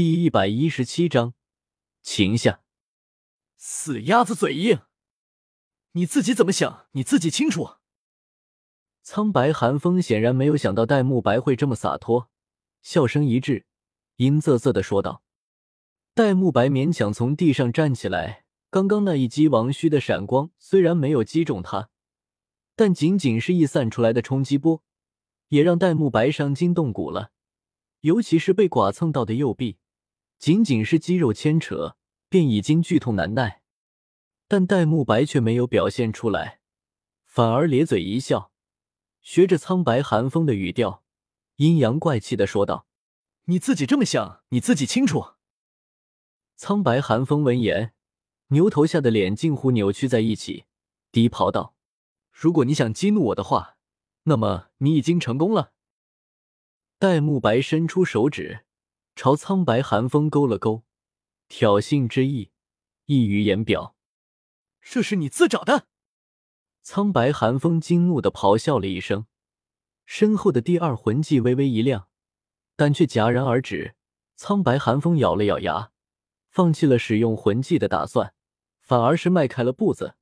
第一百一十七章，情下。死鸭子嘴硬，你自己怎么想，你自己清楚。苍白寒风显然没有想到戴沐白会这么洒脱，笑声一滞，阴恻恻的说道。戴沐白勉强从地上站起来，刚刚那一击王虚的闪光虽然没有击中他，但仅仅是溢散出来的冲击波，也让戴沐白伤筋动骨了。尤其是被剐蹭到的右臂，仅仅是肌肉牵扯，便已经剧痛难耐。但戴沐白却没有表现出来，反而咧嘴一笑，学着苍白寒风的语调，阴阳怪气的说道：“你自己这么想，你自己清楚。”苍白寒风闻言，牛头下的脸近乎扭曲在一起，低咆道：“如果你想激怒我的话，那么你已经成功了。”戴沐白伸出手指，朝苍白寒风勾了勾，挑衅之意溢于言表。这是你自找的！苍白寒风惊怒的咆哮了一声，身后的第二魂技微微一亮，但却戛然而止。苍白寒风咬了咬牙，放弃了使用魂技的打算，反而是迈开了步子，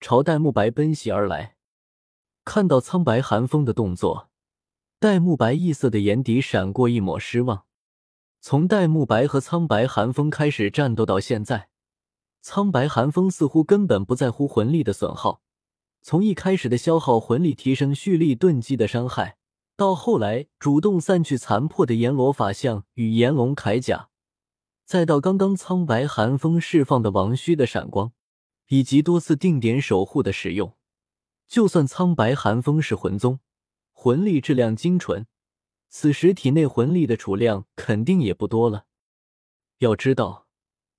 朝戴沐白奔袭而来。看到苍白寒风的动作。戴沐白异色的眼底闪过一抹失望。从戴沐白和苍白寒风开始战斗到现在，苍白寒风似乎根本不在乎魂力的损耗。从一开始的消耗魂力提升蓄力钝击的伤害，到后来主动散去残破的阎罗法相与炎龙铠甲，再到刚刚苍白寒风释放的王虚的闪光，以及多次定点守护的使用，就算苍白寒风是魂宗。魂力质量精纯，此时体内魂力的储量肯定也不多了。要知道，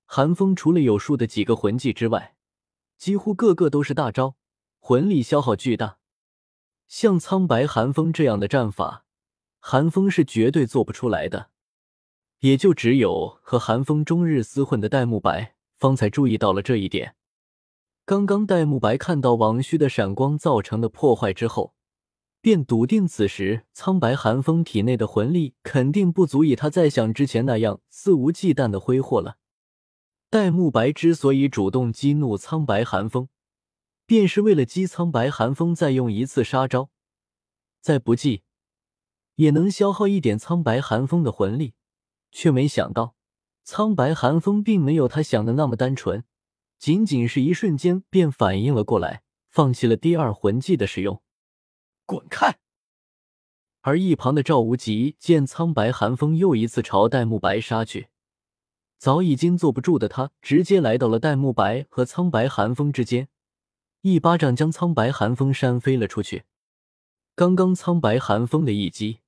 寒风除了有数的几个魂技之外，几乎个个都是大招，魂力消耗巨大。像苍白寒风这样的战法，寒风是绝对做不出来的。也就只有和寒风终日厮混的戴沐白，方才注意到了这一点。刚刚戴沐白看到王虚的闪光造成的破坏之后。便笃定，此时苍白寒风体内的魂力肯定不足以他再像之前那样肆无忌惮的挥霍了。戴沐白之所以主动激怒苍白寒风，便是为了激苍白寒风再用一次杀招，再不济也能消耗一点苍白寒风的魂力。却没想到，苍白寒风并没有他想的那么单纯，仅仅是一瞬间便反应了过来，放弃了第二魂技的使用。滚开！而一旁的赵无极见苍白寒风又一次朝戴沐白杀去，早已经坐不住的他，直接来到了戴沐白和苍白寒风之间，一巴掌将苍白寒风扇飞了出去。刚刚苍白寒风的一击，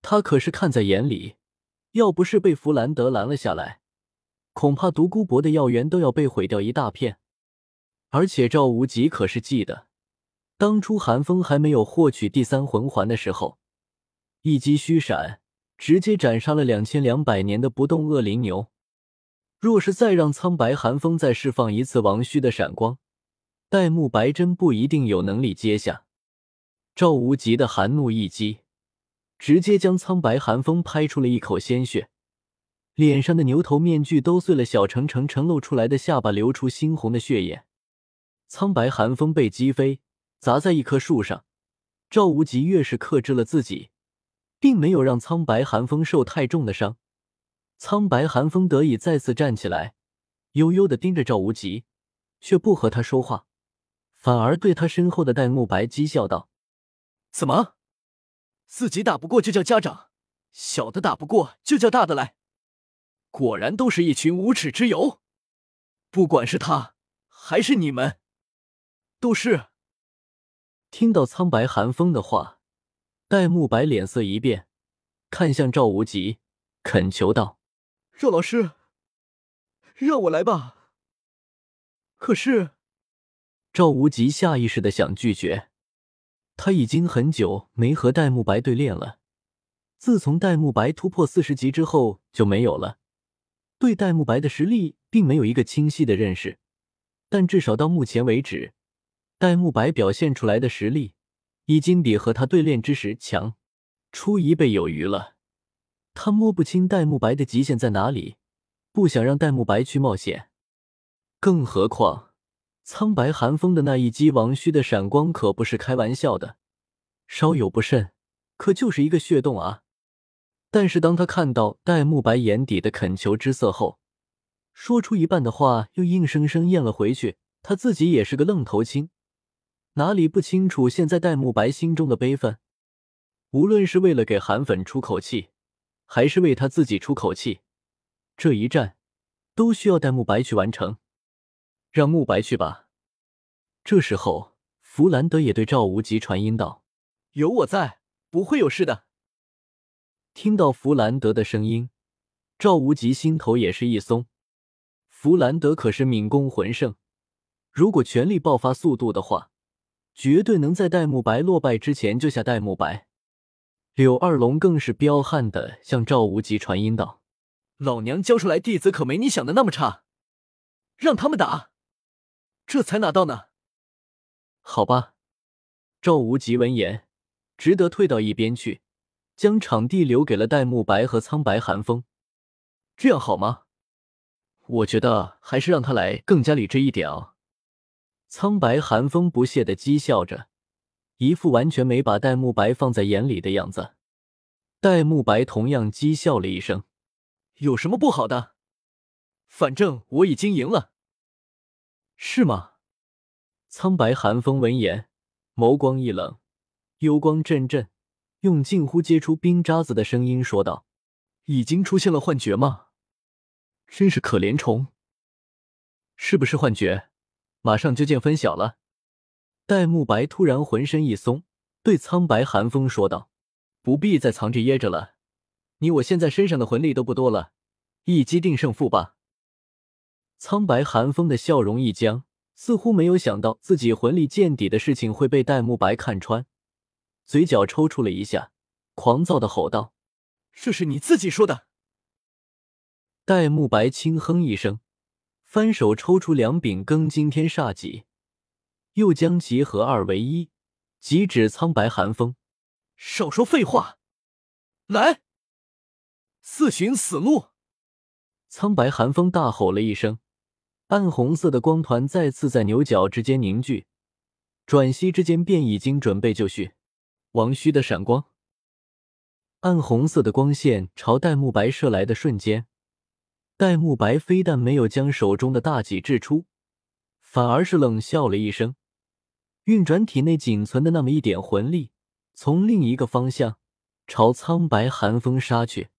他可是看在眼里，要不是被弗兰德拦了下来，恐怕独孤博的药源都要被毁掉一大片。而且赵无极可是记得。当初寒风还没有获取第三魂环的时候，一击虚闪，直接斩杀了两千两百年的不动恶灵牛。若是再让苍白寒风再释放一次王虚的闪光，戴沐白真不一定有能力接下。赵无极的寒怒一击，直接将苍白寒风拍出了一口鲜血，脸上的牛头面具都碎了小成成，呈露出来的下巴流出猩红的血液。苍白寒风被击飞。砸在一棵树上，赵无极越是克制了自己，并没有让苍白寒风受太重的伤。苍白寒风得以再次站起来，悠悠的盯着赵无极，却不和他说话，反而对他身后的戴沐白讥笑道：“怎么，自己打不过就叫家长，小的打不过就叫大的来？果然都是一群无耻之友！不管是他还是你们，都是。”听到苍白寒风的话，戴沐白脸色一变，看向赵无极，恳求道：“赵老师，让我来吧。”可是，赵无极下意识的想拒绝。他已经很久没和戴沐白对练了，自从戴沐白突破四十级之后就没有了。对戴沐白的实力并没有一个清晰的认识，但至少到目前为止。戴沐白表现出来的实力，已经比和他对练之时强出一倍有余了。他摸不清戴沐白的极限在哪里，不想让戴沐白去冒险。更何况，苍白寒风的那一击，王虚的闪光可不是开玩笑的，稍有不慎，可就是一个血洞啊！但是当他看到戴沐白眼底的恳求之色后，说出一半的话又硬生生咽了回去。他自己也是个愣头青，哪里不清楚现在戴沐白心中的悲愤？无论是为了给韩粉出口气，还是为他自己出口气，这一战都需要戴沐白去完成。让沐白去吧。这时候，弗兰德也对赵无极传音道：“有我在，不会有事的。”听到弗兰德的声音，赵无极心头也是一松。弗兰德可是敏攻魂圣，如果全力爆发速度的话，绝对能在戴沐白落败之前救下戴沐白。柳二龙更是彪悍的向赵无极传音道：“老娘教出来弟子可没你想的那么差，让他们打，这才哪到呢。”好吧，赵无极闻言，只得退到一边去，将场地留给了戴沐白和苍白寒风。这样好吗？我觉得还是让他来更加理智一点啊。苍白寒风不屑的讥笑着。一副完全没把戴沐白放在眼里的样子，戴沐白同样讥笑了一声：“有什么不好的？反正我已经赢了，是吗？”苍白寒风闻言，眸光一冷，幽光阵阵，用近乎结出冰渣子的声音说道：“已经出现了幻觉吗？真是可怜虫！是不是幻觉？马上就见分晓了。”戴沐白突然浑身一松，对苍白寒风说道：“不必再藏着掖着了，你我现在身上的魂力都不多了，一击定胜负吧。”苍白寒风的笑容一僵，似乎没有想到自己魂力见底的事情会被戴沐白看穿，嘴角抽搐了一下，狂躁的吼道：“这是你自己说的！”戴沐白轻哼一声，翻手抽出两柄庚金天煞戟。又将其合二为一，击指苍白寒风。少说废话，来，四寻死路！苍白寒风大吼了一声，暗红色的光团再次在牛角之间凝聚，转息之间便已经准备就绪。王虚的闪光，暗红色的光线朝戴沐白射来的瞬间，戴沐白非但没有将手中的大戟掷出，反而是冷笑了一声。运转体内仅存的那么一点魂力，从另一个方向朝苍白寒风杀去。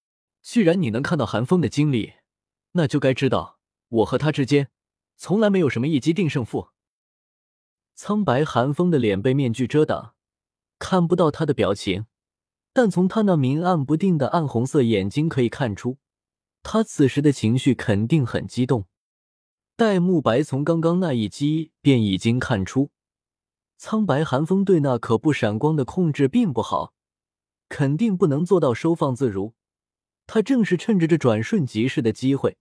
既然你能看到寒风的经历，那就该知道我和他之间从来没有什么一击定胜负。苍白寒风的脸被面具遮挡，看不到他的表情，但从他那明暗不定的暗红色眼睛可以看出，他此时的情绪肯定很激动。戴沐白从刚刚那一击便已经看出。苍白寒风对那可不闪光的控制并不好，肯定不能做到收放自如。他正是趁着这转瞬即逝的机会，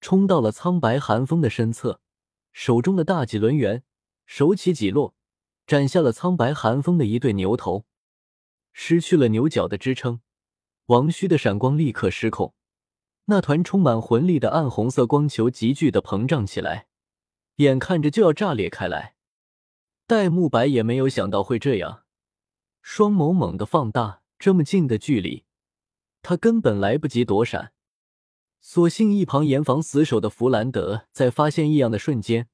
冲到了苍白寒风的身侧，手中的大戟轮圆，手起戟落，斩下了苍白寒风的一对牛头。失去了牛角的支撑，王虚的闪光立刻失控，那团充满魂力的暗红色光球急剧的膨胀起来，眼看着就要炸裂开来。戴沐白也没有想到会这样，双眸猛地放大，这么近的距离，他根本来不及躲闪。所幸一旁严防死守的弗兰德在发现异样的瞬间，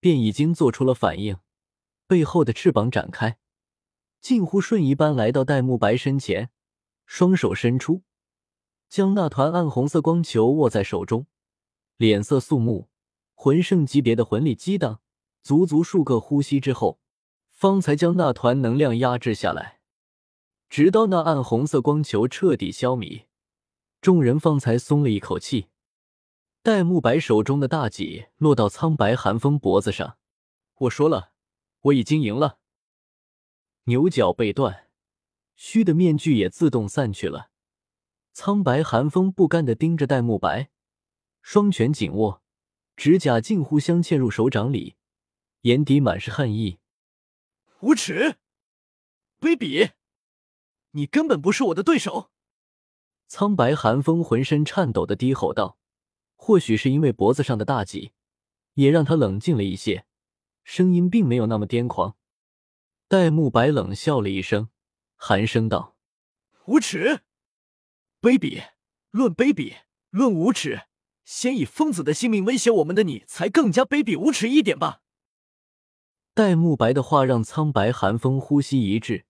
便已经做出了反应，背后的翅膀展开，近乎瞬移般来到戴沐白身前，双手伸出，将那团暗红色光球握在手中，脸色肃穆，魂圣级别的魂力激荡。足足数个呼吸之后，方才将那团能量压制下来，直到那暗红色光球彻底消弭，众人方才松了一口气。戴沐白手中的大戟落到苍白寒风脖子上，我说了，我已经赢了。牛角被断，虚的面具也自动散去了。苍白寒风不甘的盯着戴沐白，双拳紧握，指甲近乎镶嵌入手掌里。眼底满是恨意，无耻，卑鄙！你根本不是我的对手！苍白寒风浑身颤抖的低吼道：“或许是因为脖子上的大戟，也让他冷静了一些，声音并没有那么癫狂。”戴沐白冷笑了一声，寒声道：“无耻，卑鄙！论卑鄙，论无耻，先以疯子的性命威胁我们的你，才更加卑鄙无耻一点吧！”戴沐白的话让苍白寒风呼吸一滞，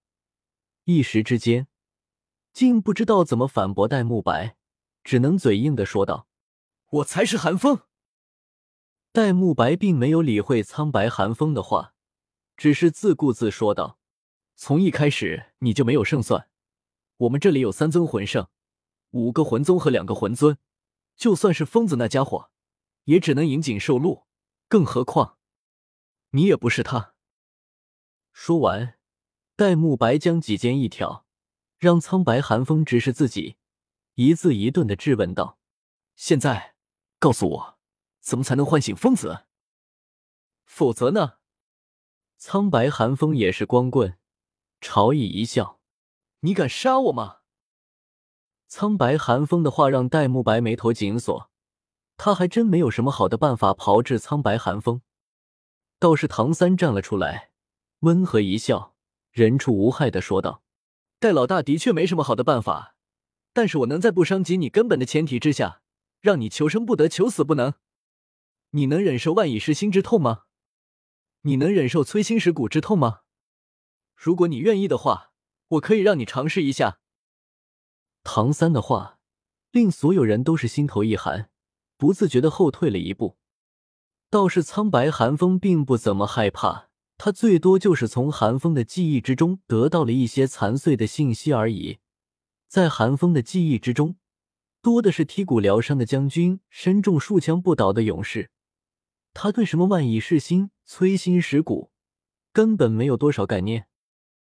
一时之间。竟不知道怎么反驳戴沐白，只能嘴硬的说道：“我才是寒风。”戴沐白并没有理会苍白寒风的话，只是自顾自说道：“从一开始你就没有胜算。我们这里有三尊魂圣，五个魂宗和两个魂尊，就算是疯子那家伙，也只能引颈受戮。更何况，你也不是他。”说完，戴沐白将几肩一挑。让苍白寒风直视自己，一字一顿的质问道：“现在，告诉我，怎么才能唤醒疯子？否则呢？”苍白寒风也是光棍，朝意一笑：“你敢杀我吗？”苍白寒风的话让戴沐白眉头紧锁，他还真没有什么好的办法炮制苍白寒风。倒是唐三站了出来，温和一笑，人畜无害的说道。戴老大的确没什么好的办法，但是我能在不伤及你根本的前提之下，让你求生不得，求死不能。你能忍受万蚁噬心之痛吗？你能忍受摧心蚀骨之痛吗？如果你愿意的话，我可以让你尝试一下。唐三的话令所有人都是心头一寒，不自觉的后退了一步。倒是苍白寒风并不怎么害怕。他最多就是从寒风的记忆之中得到了一些残碎的信息而已，在寒风的记忆之中，多的是剔骨疗伤的将军，身中数枪不倒的勇士。他对什么万蚁噬心、摧心蚀骨，根本没有多少概念。